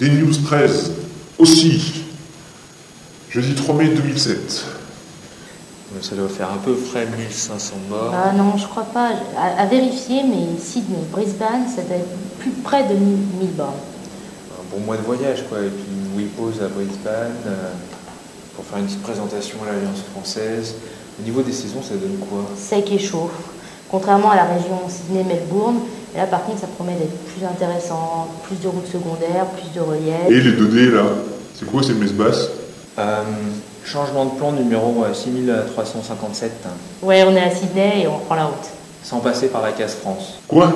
Des News 13 aussi. Jeudi 3 mai 2007. Ça doit faire un peu frais 1500 morts. Ah non, je crois pas. À, à vérifier, mais Sydney, Brisbane, ça doit être plus près de 1000 bornes. Un bon mois de voyage, quoi. Et puis une pause à Brisbane euh, pour faire une petite présentation à l'Alliance française. Au niveau des saisons, ça donne quoi? Sec et chaud. Contrairement à la région Sydney-Melbourne, là par contre ça promet d'être plus intéressant, plus de routes secondaires, plus de relief. Et les 2D là C'est quoi ces messes basses Euh, changement de plan numéro euh, 6357, hein, Ouais, on est à Sydney et on reprend la route. sans passer par la case France. Quoi?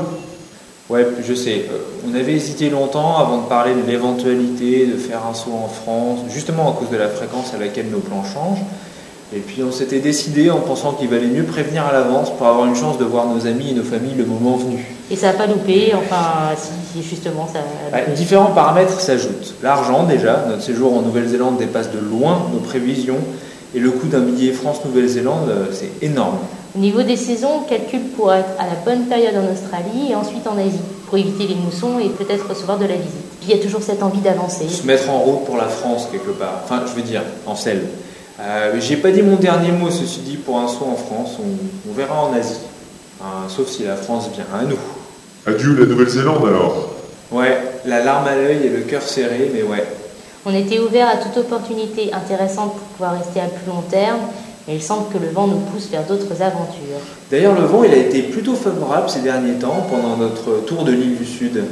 Ouais, je sais. euh, on avait hésité longtemps avant de parler de l'éventualité de faire un saut en France, justement à cause de la fréquence à laquelle nos plans changent. Et puis on s'était décidé en pensant qu'il valait mieux prévenir à l'avance pour avoir une chance de voir nos amis et nos familles le moment venu. Et ça n'a pas loupé, enfin si, justement ça a Bah, différents paramètres s'ajoutent. L'argent déjà, notre séjour en Nouvelle-Zélande dépasse de loin nos prévisions et le coût d'un billet France-Nouvelle-Zélande, euh, c'est énorme. Au niveau des saisons, on calcule pour être à la bonne période en Australie et ensuite en Asie, pour éviter les moussons et peut-être recevoir de la visite. Puis il y a toujours cette envie d'avancer. Se mettre en route pour la France quelque part. Enfin, je veux dire, en selle. Euh, J'ai pas dit mon dernier mot, ceci dit, pour un saut en France. On, on verra en Asie. Sauf si la France vient à nous. Adieu la Nouvelle-Zélande alors. Ouais, la larme à l'œil et le cœur serré, mais ouais. On était ouvert à toute opportunité intéressante pour pouvoir rester à plus long terme, mais il semble que le vent nous pousse vers d'autres aventures. D'ailleurs, le vent, il a été plutôt favorable ces derniers temps pendant notre tour de l'île du Sud.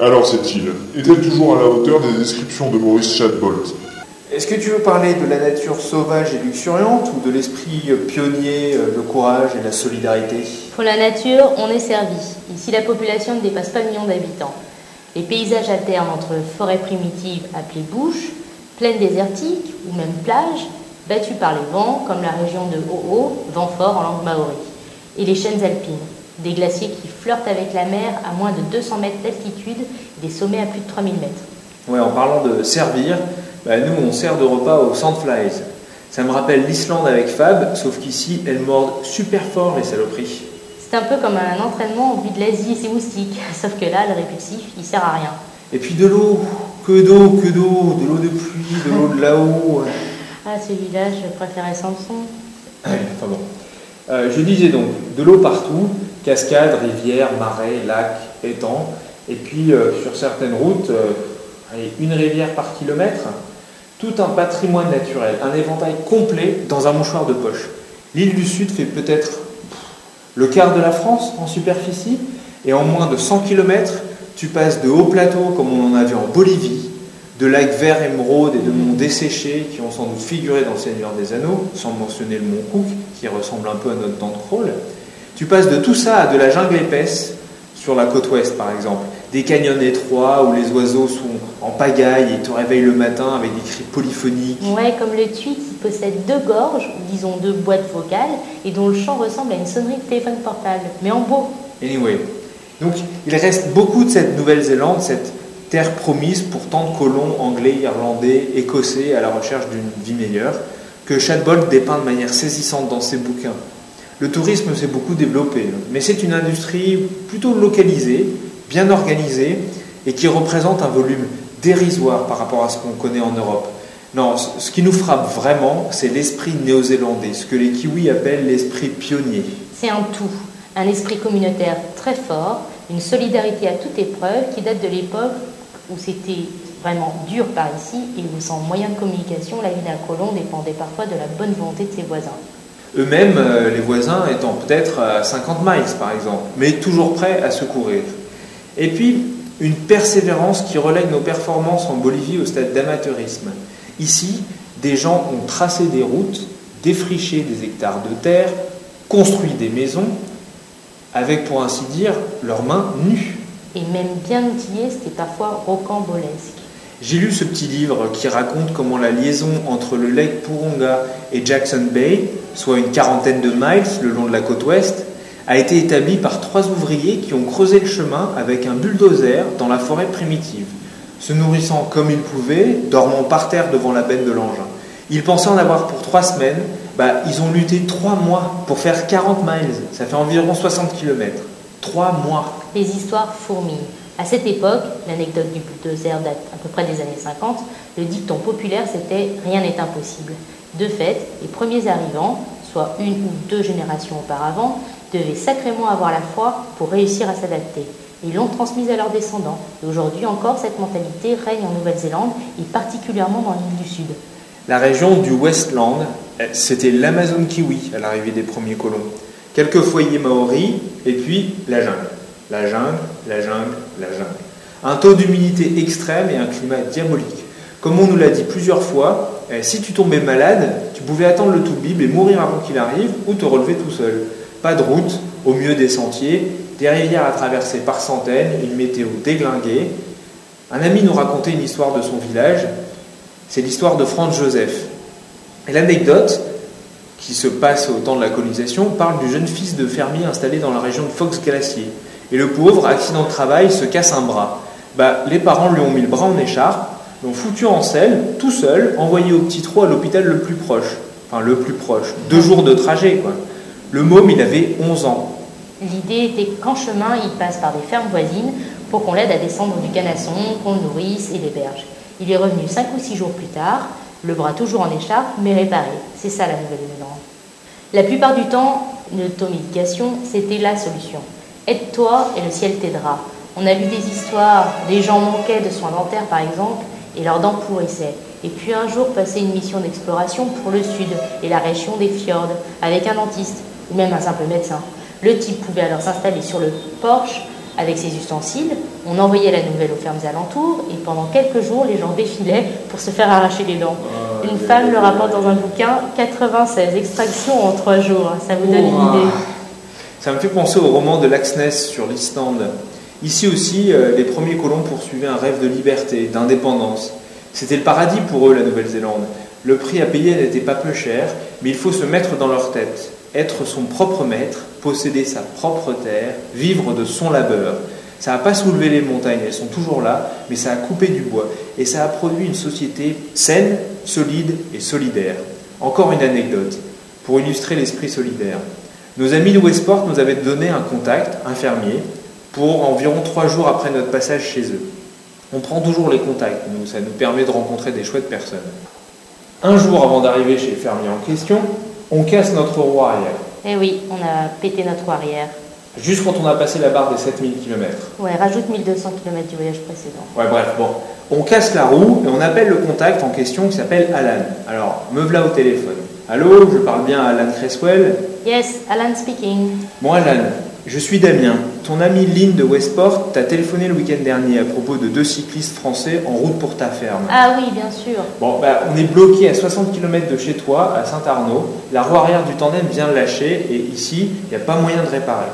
Alors cette île est-elle toujours à la hauteur des descriptions de Maurice Shadbolt Est-ce que tu veux parler de la nature sauvage et luxuriante ou de l'esprit pionnier, euh, le courage et la solidarité? Pour la nature, on est servi. Ici, la population ne dépasse pas le million d'habitants. Les paysages alternent entre forêts primitives appelées bouches, plaines désertiques ou même plages, battues par les vents, comme la région de Ho'o, vent fort en langue maori, et les chaînes alpines, des glaciers qui flirtent avec la mer à moins de 200 mètres d'altitude et des sommets à plus de 3000 mètres. Ouais, en parlant de servir, bah, nous on sert de repas aux Sandflies. Ça me rappelle l'Islande avec Fab, sauf qu'ici elles mordent super fort les saloperies. C'est un peu comme un entraînement au vu de l'Asie et ses moustiques, sauf que là, le répulsif, il sert à rien. Et puis de l'eau, que d'eau, que d'eau, de l'eau de pluie, de l'eau de là-haut. Ah, celui-là, je préférais Samson. Ouais, enfin bon. Euh, je disais donc, de l'eau partout, cascades, rivières, marais, lacs, étangs, et puis euh, sur certaines routes, euh, allez, une rivière par kilomètre, tout un patrimoine naturel, un éventail complet dans un mouchoir de poche. L'île du Sud fait peut-être le quart de la France en superficie, et en moins de 100 km, tu passes de hauts plateaux comme on en avait en Bolivie, de lacs verts émeraude et de monts desséchés qui ont sans doute figuré dans Seigneur des Anneaux, sans mentionner le mont Cook, qui ressemble un peu à notre dent de crawl. Tu passes de tout ça à de la jungle épaisse, sur la côte ouest par exemple, des canyons étroits où les oiseaux sont en pagaille et te réveillent le matin avec des cris polyphoniques. Ouais, comme le tweet qui possède deux gorges, ou disons deux boîtes vocales, et dont le chant ressemble à une sonnerie de téléphone portable, mais en beau. Anyway. Donc, il reste beaucoup de cette Nouvelle-Zélande, cette terre promise pour tant de colons anglais, irlandais, écossais à la recherche d'une vie meilleure, que Shadbolt dépeint de manière saisissante dans ses bouquins. Le tourisme s'est beaucoup développé, mais c'est une industrie plutôt localisée, bien organisée, et qui représente un volume dérisoire par rapport à ce qu'on connaît en Europe. Non, ce qui nous frappe vraiment, c'est l'esprit néo-zélandais, ce que les Kiwis appellent l'esprit pionnier. C'est un tout, un esprit communautaire très fort, une solidarité à toute épreuve qui date de l'époque où c'était vraiment dur par ici et où sans moyen de communication, la vie d'un colon dépendait parfois de la bonne volonté de ses voisins. Eux-mêmes, euh, les voisins étant peut-être à 50 miles par exemple, mais toujours prêts à secourir. Et puis, une persévérance qui relègue nos performances en Bolivie au stade d'amateurisme. Ici, des gens ont tracé des routes, défriché des hectares de terre, construit des maisons, avec pour ainsi dire leurs mains nues. Et même bien outillés, c'était parfois rocambolesque. J'ai lu ce petit livre qui raconte comment la liaison entre le lac Purunga et Jackson Bay, soit une quarantaine de miles le long de la côte ouest, a été établie par trois ouvriers qui ont creusé le chemin avec un bulldozer dans la forêt primitive, se nourrissant comme ils pouvaient, dormant par terre devant la benne de l'engin. Ils pensaient en avoir pour trois semaines, bah, ils ont lutté trois mois pour faire 40 miles, ça fait environ 60 km. Trois mois. Les histoires fourmillent. À cette époque, l'anecdote du bulldozer date à peu près des années 50, le dicton populaire c'était Rien n'est impossible. De fait, les premiers arrivants, soit une ou deux générations auparavant, devaient sacrément avoir la foi pour réussir à s'adapter. Ils l'ont transmise à leurs descendants. Et aujourd'hui encore, cette mentalité règne en Nouvelle-Zélande et particulièrement dans l'île du Sud. La région du Westland, c'était l'Amazon kiwi à l'arrivée des premiers colons. Quelques foyers maoris et puis la jungle. La jungle, la jungle, la jungle. Un taux d'humidité extrême et un climat diabolique. Comme on nous l'a dit plusieurs fois, eh, si tu tombais malade, tu pouvais attendre le tout bib et mourir avant qu'il arrive ou te relever tout seul. Pas de route, au mieux des sentiers, des rivières à traverser par centaines, une météo déglinguée. Un ami nous racontait une histoire de son village. C'est l'histoire de Franz Joseph. Et l'anecdote, qui se passe au temps de la colonisation, parle du jeune fils de fermier installé dans la région de Fox-Glacier. Et le pauvre, accident de travail, se casse un bras. Bah, les parents lui ont mis le bras en écharpe, l'ont foutu en selle, tout seul, envoyé au petit trot à l'hôpital le plus proche. Enfin, le plus proche. Deux jours de trajet, quoi. Le môme, il avait 11 ans. L'idée était qu'en chemin, il passe par des fermes voisines pour qu'on l'aide à descendre du canasson, qu'on le nourrisse et l'héberge. Il est revenu 5 ou 6 jours plus tard, le bras toujours en écharpe, mais réparé. C'est ça la Nouvelle-Zélande. La plupart du temps, l'automédication, c'était la solution. Aide-toi et le ciel t'aidera. On a lu des histoires, des gens manquaient de soins dentaires par exemple, et leurs dents pourrissaient. Et puis un jour passer une mission d'exploration pour le sud et la région des fjords avec un dentiste ou même un simple médecin. Le type pouvait alors s'installer sur le porche avec ses ustensiles, on envoyait la nouvelle aux fermes alentours et pendant quelques jours les gens défilaient pour se faire arracher les dents. Ah, une femme le rapporte dans un bouquin 96 extractions en trois jours, ça vous donne une idée. Ça me fait penser au roman de Laxness sur l'Islande. Ici aussi, euh, les premiers colons poursuivaient un rêve de liberté, d'indépendance. C'était le paradis pour eux, la Nouvelle-Zélande. Le prix à payer n'était pas peu cher, mais il faut se mettre dans leur tête être son propre maître, posséder sa propre terre, vivre de son labeur. Ça n'a pas soulevé les montagnes, elles sont toujours là, mais ça a coupé du bois. Et ça a produit une société saine, solide et solidaire. Encore une anecdote, pour illustrer l'esprit solidaire. Nos amis de Westport nous avaient donné un contact, un fermier, pour environ trois jours après notre passage chez eux. On prend toujours les contacts, nous, ça nous permet de rencontrer des chouettes personnes. Un jour avant d'arriver chez le fermier en question, on casse notre roue arrière. Eh oui, on a pété notre roue arrière. Juste quand on a passé la barre des 7000 km. Ouais, rajoute 1200 km du voyage précédent. Ouais, bref, bon. On casse la roue et on appelle le contact en question qui s'appelle Alan. Alors, me voilà au téléphone. Allô, je parle bien à Alan Cresswell Yes, Alan speaking. Bon, Alan, je suis Damien. Ton ami Lynn de Westport t'a téléphoné le week-end dernier à propos de deux cyclistes français en route pour ta ferme. Ah oui, bien sûr. Bon, bah, on est bloqué à 60 km de chez toi, à Saint-Arnaud. La roue arrière du tandem vient de lâcher et ici, il n'y a pas moyen de réparer.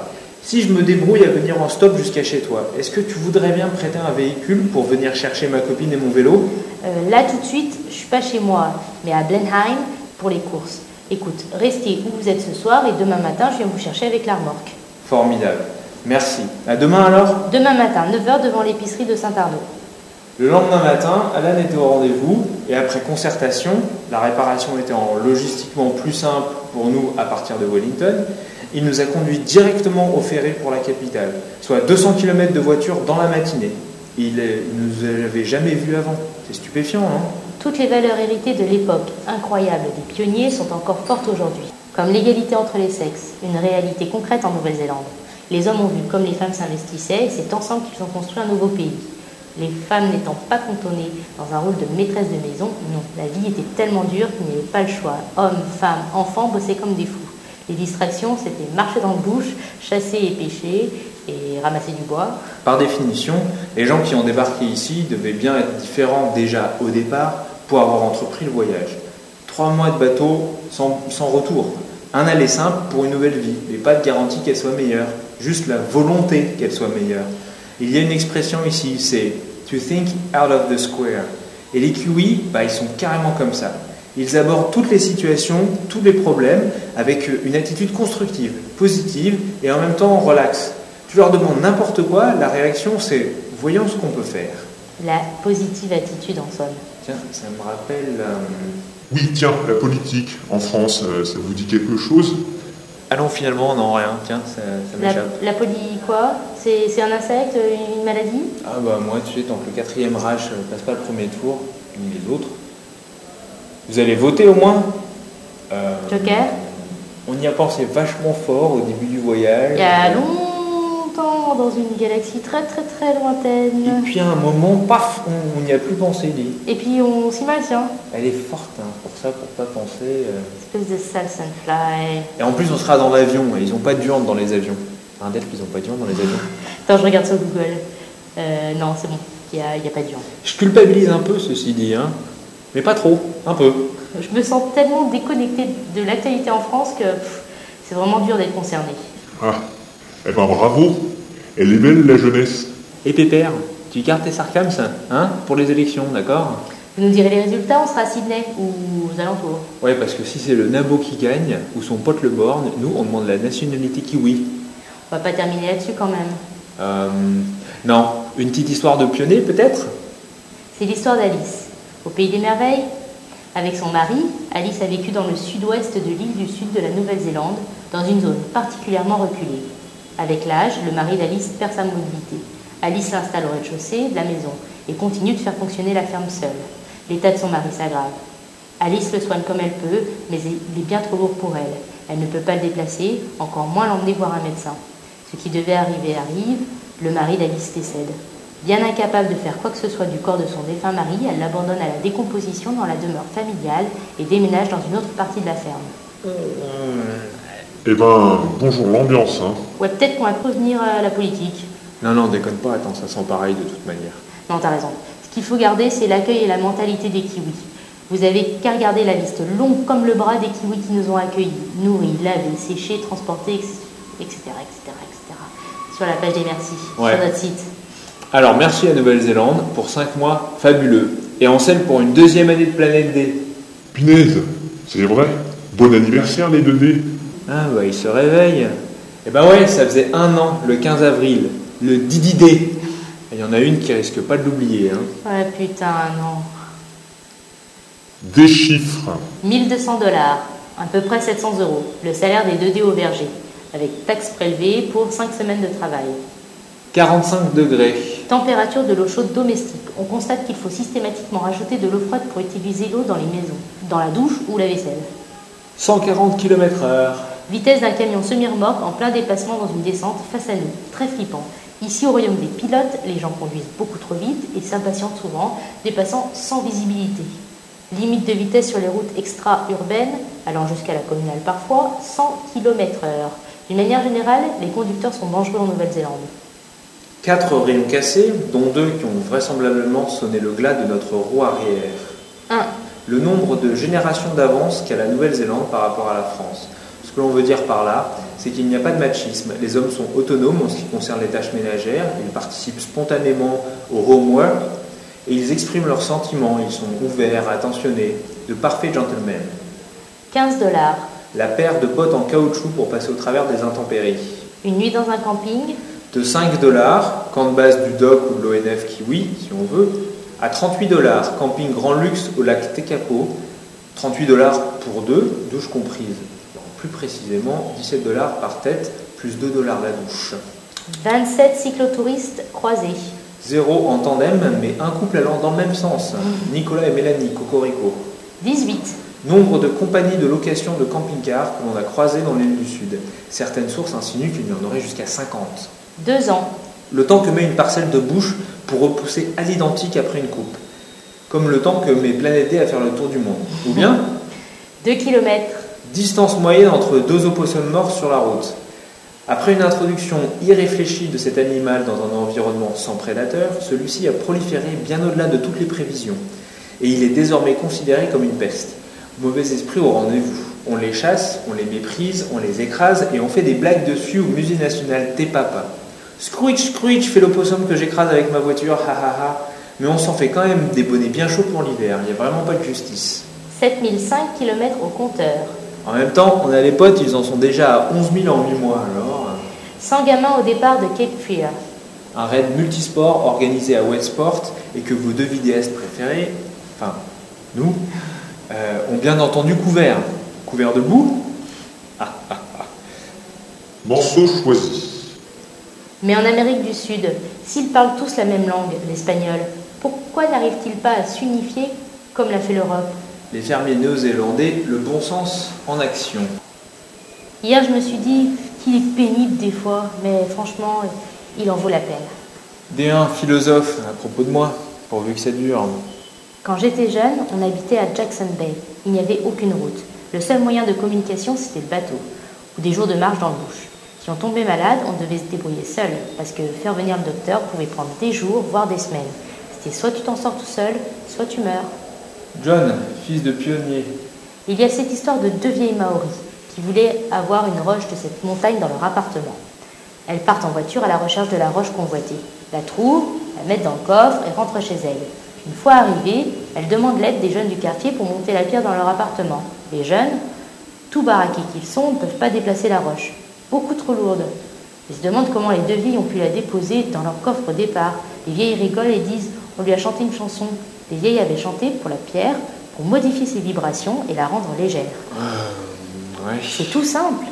Si je me débrouille à venir en stop jusqu'à chez toi, est-ce que tu voudrais bien prêter un véhicule pour venir chercher ma copine et mon vélo? Euh, Là, tout de suite, je suis pas chez moi, mais à Blenheim pour les courses. Écoute, restez où vous êtes ce soir et demain matin, je viens vous chercher avec la remorque. Formidable. Merci. À demain alors Demain matin, 9h devant l'épicerie de Saint-Arnaud. Le lendemain matin, Alan était au rendez-vous et après concertation, la réparation étant logistiquement plus simple pour nous à partir de Wellington, il nous a conduit directement au ferry pour la capitale, soit 200 km de voiture dans la matinée. Il ne nous avait jamais vus avant. C'est stupéfiant, non Toutes les valeurs héritées de l'époque incroyable des pionniers sont encore fortes aujourd'hui comme l'égalité entre les sexes, une réalité concrète en Nouvelle-Zélande. Les hommes ont vu comme les femmes s'investissaient et c'est ensemble qu'ils ont construit un nouveau pays. Les femmes n'étant pas cantonnées dans un rôle de maîtresse de maison, non, la vie était tellement dure qu'il n'y avait pas le choix. Hommes, femmes, enfants bossaient comme des fous. Les distractions, c'était marcher dans le bush, chasser et pêcher et ramasser du bois. Par définition, les gens qui ont débarqué ici devaient bien être différents déjà au départ pour avoir entrepris le voyage. Trois mois de bateau sans, sans retour. Un aller simple pour une nouvelle vie, mais pas de garantie qu'elle soit meilleure, juste la volonté qu'elle soit meilleure. Il y a une expression ici, c'est to think out of the square. Et les QI, bah, ils sont carrément comme ça. Ils abordent toutes les situations, tous les problèmes avec une attitude constructive, positive et en même temps relax. Tu leur demandes n'importe quoi, la réaction c'est voyons ce qu'on peut faire. La positive attitude en somme. Tiens, ça me rappelle. Euh, oui, tiens, la politique en France, euh, ça vous dit quelque chose? Ah non, finalement, non, rien. Tiens, ça, ça La, m'échappe. la poly quoi? C'est c'est un insecte, une maladie? Ah bah moi, tu sais, tant que le quatrième Reich passe pas le premier tour, ni les autres, vous allez voter au moins? Euh, Joker? On y a pensé vachement fort au début du voyage. Il y a longtemps, dans une galaxie très très très Et lointaine. puis à un moment, paf, on n'y a plus pensé, dit. Et puis on s'y maintient. Elle est forte, hein, pour ça, pour pas penser. euh. Espèce de Salson Fly. Et en plus, on sera dans l'avion, et ils ont pas de viande dans les avions. Un d'elles, ils ont pas de viande dans les avions. Attends, je regarde sur Google. Euh, non, c'est bon. Il n'y a, il y a pas de viande. Je culpabilise un peu, ceci dit, hein. Mais pas trop, un peu. Je me sens tellement déconnectée de l'actualité en France que c'est vraiment dur d'être concernée. Ah, eh ben bravo. Elle est belle la jeunesse. Et Pépère, tu gardes tes sarcasmes, hein, pour les élections, d'accord? Vous nous direz les résultats, on sera à Sydney ou aux alentours. Ouais, parce que si c'est le Nabo qui gagne, ou son pote le Borne, nous, on demande la nationalité kiwi. On va pas terminer là-dessus quand même. Euh, non, une petite histoire de pionnier, peut-être? C'est l'histoire d'Alice. Au pays des merveilles, avec son mari, Alice a vécu dans le sud-ouest de l'île du sud de la Nouvelle-Zélande, dans une zone particulièrement reculée. Avec l'âge, le mari d'Alice perd sa mobilité. Alice s'installe au rez-de-chaussée de la maison et continue de faire fonctionner la ferme seule. L'état de son mari s'aggrave. Alice le soigne comme elle peut, mais il est bien trop lourd pour elle. Elle ne peut pas le déplacer, encore moins l'emmener voir un médecin. Ce qui devait arriver arrive, le mari d'Alice décède. Bien incapable de faire quoi que ce soit du corps de son défunt mari, elle l'abandonne à la décomposition dans la demeure familiale et déménage dans une autre partie de la ferme. Eh ben, bonjour l'ambiance, hein. Ouais, peut-être qu'on va prévenir euh, la politique. Non, non, déconne pas, attends, ça sent pareil de toute manière. Non, t'as raison. Ce qu'il faut garder, c'est l'accueil et la mentalité des kiwis. Vous avez qu'à regarder la liste longue comme le bras des kiwis qui nous ont accueillis, nourris, lavés, séchés, transportés, etc., etc., etc. Sur la page des merci, Ouais. sur notre site. Alors, merci à Nouvelle-Zélande pour 5 mois fabuleux. Et en scène pour une deuxième année de Planète D. Pinaise, c'est vrai. Bon anniversaire les 2D. Ah, bah, il se réveille. Eh ben ouais, ça faisait un an, le 15 avril, le Didi D. Et Il y en a une qui risque pas de l'oublier, hein. Ouais, putain, non. Des chiffres. 1200 dollars, à peu près 700 euros, le salaire des 2D au verger, avec taxes prélevées pour 5 semaines de travail. 45 degrés. Température de l'eau chaude domestique. On constate qu'il faut systématiquement rajouter de l'eau froide pour utiliser l'eau dans les maisons, dans la douche ou la vaisselle. 140 km heure. Vitesse d'un camion semi-remorque en plein déplacement dans une descente face à nous. Très flippant. Ici, au royaume des pilotes, les gens conduisent beaucoup trop vite et s'impatientent souvent, dépassant sans visibilité. Limite de vitesse sur les routes extra-urbaines, allant jusqu'à la communale parfois, 100 km/h. D'une manière générale, les conducteurs sont dangereux en Nouvelle-Zélande. 4 rayons cassés, dont deux qui ont vraisemblablement sonné le glas de notre roue arrière. 1. Le nombre de générations d'avance qu'a la Nouvelle-Zélande par rapport à la France. Ce que l'on veut dire par là, c'est qu'il n'y a pas de machisme. Les hommes sont autonomes en ce qui concerne les tâches ménagères, ils participent spontanément au homework et ils expriment leurs sentiments, ils sont ouverts, attentionnés, de parfaits gentlemen. 15 dollars. La paire de bottes en caoutchouc pour passer au travers des intempéries. Une nuit dans un camping. De 5 dollars, camp de base du DOC ou de l'ONF Kiwi, si on veut, à 38 dollars, camping grand luxe au lac Tekapo, 38 dollars pour deux, douche comprise. Plus précisément, 17 dollars par tête, plus 2 dollars la douche. 27 cyclotouristes croisés. Zéro en tandem, mais un couple allant dans le même sens. Nicolas et Mélanie, Cocorico. 18. Nombre de compagnies de location de camping-cars que l'on a croisées dans l'île du Sud. Certaines sources insinuent qu'il y en aurait jusqu'à 50. 2 ans. Le temps que met une parcelle de bouche pour repousser à l'identique après une coupe. Comme le temps que met Planète D à faire le tour du monde. Ou bien, 2 km. Distance moyenne entre deux opossums morts sur la route. Après une introduction irréfléchie de cet animal dans un environnement sans prédateur, celui-ci a proliféré bien au-delà de toutes les prévisions. Et il est désormais considéré comme une peste. Mauvais esprit au rendez-vous. On les chasse, on les méprise, on les écrase et on fait des blagues dessus au musée national T-Papa. Scrooge, Scrooge fait l'opossum que j'écrase avec ma voiture, ha. Mais on s'en fait quand même des bonnets bien chauds pour l'hiver, il n'y a vraiment pas de justice. 7005 km au compteur. En même temps, on a les potes, ils en sont déjà à 11 000 en 8 mois, alors. 100 gamins au départ de Cape Fear. Un raid multisport organisé à Westport et que vos deux vidéastes préférés, enfin nous, euh, ont bien entendu couvert. Couvert de boue Ah, ah, ah. Morceau choisi. Mais en Amérique du Sud, s'ils parlent tous la même langue, l'espagnol, pourquoi n'arrivent-ils pas à s'unifier comme l'a fait l'Europe? Les fermiers néo-zélandais, le bon sens en action. Hier, je me suis dit qu'il est pénible des fois, mais franchement, il en vaut la peine. D1 philosophe à propos de moi, pourvu que ça dure. Quand j'étais jeune, on habitait à Jackson Bay. Il n'y avait aucune route. Le seul moyen de communication, c'était le bateau, ou des jours de marche dans le bush. Si on tombait malade, on devait se débrouiller seul, parce que faire venir le docteur pouvait prendre des jours, voire des semaines. C'était soit tu t'en sors tout seul, soit tu meurs. John, fils de pionnier. Il y a cette histoire de deux vieilles Maoris qui voulaient avoir une roche de cette montagne dans leur appartement. Elles partent en voiture à la recherche de la roche convoitée, la trouvent, la mettent dans le coffre et rentrent chez elles. Une fois arrivées, elles demandent l'aide des jeunes du quartier pour monter la pierre dans leur appartement. Les jeunes, tout baraqués qu'ils sont, ne peuvent pas déplacer la roche, beaucoup trop lourde. Ils se demandent comment les deux vieilles ont pu la déposer dans leur coffre au départ. Les vieilles rigolent et disent On lui a chanté une chanson. Les vieilles avaient chanté pour la pierre, pour modifier ses vibrations et la rendre légère. Ouais. C'est tout simple.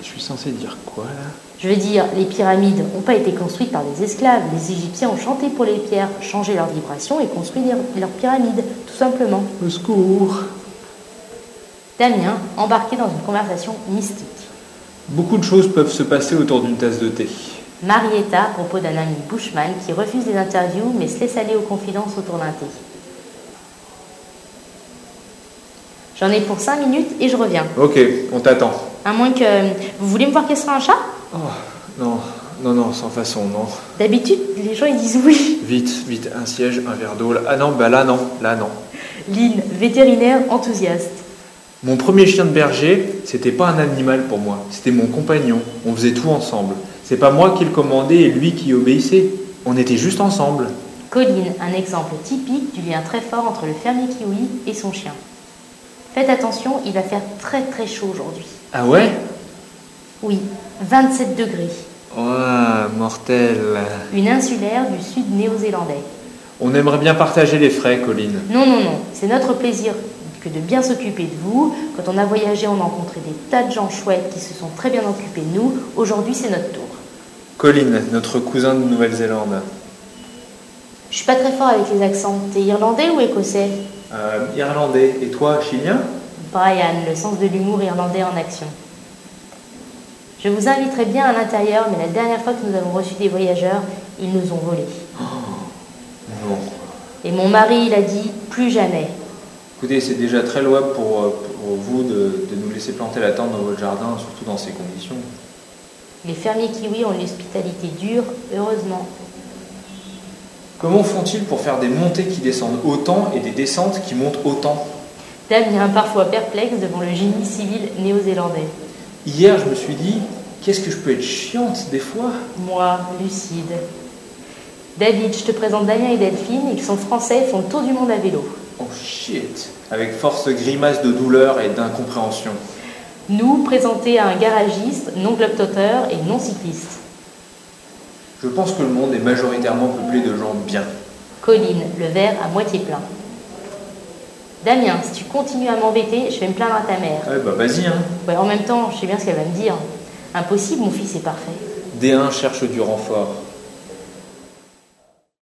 Je suis censé dire quoi là? Je veux dire, les pyramides n'ont pas été construites par des esclaves. Les Égyptiens ont chanté pour les pierres, changé leurs vibrations et construit leurs pyramides, tout simplement. Au secours Damien, embarqué dans une conversation mystique. Beaucoup de choses peuvent se passer autour d'une tasse de thé. Marietta, à propos d'un ami Bushman qui refuse les interviews mais se laisse aller aux confidences autour d'un thé. J'en ai pour 5 minutes et je reviens. Ok, on t'attend. À moins que. Vous voulez me voir caisser un chat? Oh, non, non, non, sans façon, non. D'habitude, les gens ils disent oui. Vite, vite, un siège, un verre d'eau. Ah non, bah là non, là non. Lynn, vétérinaire enthousiaste. Mon premier chien de berger, c'était pas un animal pour moi, c'était mon compagnon. On faisait tout ensemble. C'est pas moi qui le commandais et lui qui obéissait. On était juste ensemble. Colline, un exemple typique du lien très fort entre le fermier kiwi et son chien. Faites attention, il va faire très très chaud aujourd'hui. Ah ouais? Oui, 27 degrés. Ouais, mortel. Une insulaire du sud néo-zélandais. On aimerait bien partager les frais, Colline. Non, non, non, c'est notre plaisir que de bien s'occuper de vous. Quand on a voyagé, on a rencontré des tas de gens chouettes qui se sont très bien occupés de nous. Aujourd'hui, c'est notre tour. Colline, notre cousin de Nouvelle-Zélande. Je suis pas très fort avec les accents. T'es irlandais ou écossais? Euh, Irlandais. Et toi, chilien Brian, le sens de l'humour irlandais en action. Je vous inviterai bien à l'intérieur, mais la dernière fois que nous avons reçu des voyageurs, ils nous ont volés. Non. Et mon mari, il a dit plus jamais. Écoutez, c'est déjà très louable pour, euh, pour vous de, de nous laisser planter la tente dans votre jardin, surtout dans ces conditions. Les fermiers kiwis ont une hospitalité dure, heureusement. Comment font-ils pour faire des montées qui descendent autant et des descentes qui montent autant? Damien, parfois perplexe devant le génie civil néo-zélandais. Hier, je me suis dit, qu'est-ce que je peux être chiante des fois? Moi, lucide. David, je te présente Damien et Delphine. Ils sont français et font le tour du monde à vélo. Oh shit Avec force grimace de douleur et d'incompréhension. Nous, présentés à un garagiste, non globetrotter et non cycliste. Je pense que le monde est majoritairement peuplé de gens bien. Colline, le verre à moitié plein. Damien, si tu continues à m'embêter, je vais me plaindre à ta mère. Ouais, bah vas-y, hein. Ouais, en même temps, je sais bien ce qu'elle va me dire. Impossible, mon fils est parfait. D1 cherche du renfort.